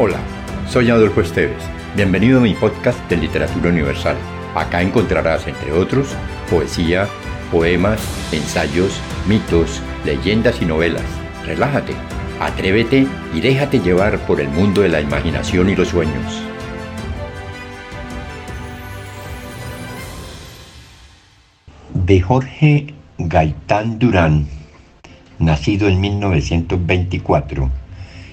Hola, soy Adolfo Esteves. Bienvenido a mi podcast de Literatura Universal. Acá encontrarás, entre otros, poesía, poemas, ensayos, mitos, leyendas y novelas. Relájate, atrévete y déjate llevar por el mundo de la imaginación y los sueños. De Jorge Gaitán Durán, nacido en 1924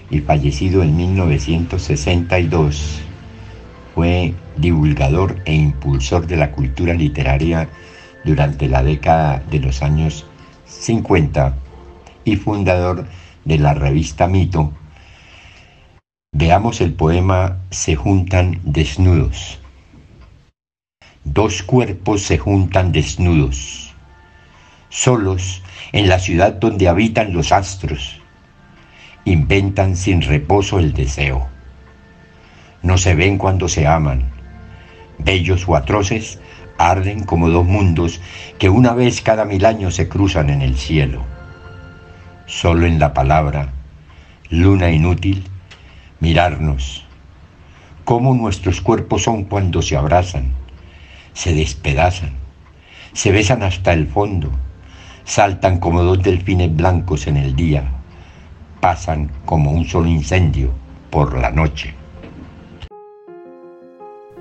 y fallecido en 1962, fue divulgador e impulsor de la cultura literaria durante la década de los años 50 y fundador de la revista Mito. Veamos el poema Se juntan desnudos. Dos cuerpos se juntan desnudos, solos en la ciudad donde habitan los astros. Inventan sin reposo el deseo. No se ven cuando se aman. Bellos o atroces, arden como dos mundos que una vez cada mil años se cruzan en el cielo. Solo en la palabra, luna inútil, mirarnos. Cómo nuestros cuerpos son cuando se abrazan, se despedazan, se besan hasta el fondo, saltan como dos delfines blancos en el día, pasan como un solo incendio por la noche.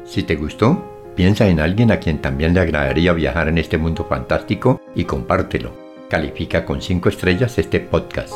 Si te gustó, Piensa en alguien a quien también le agradaría viajar en este mundo fantástico y compártelo. Califica con 5 estrellas este podcast.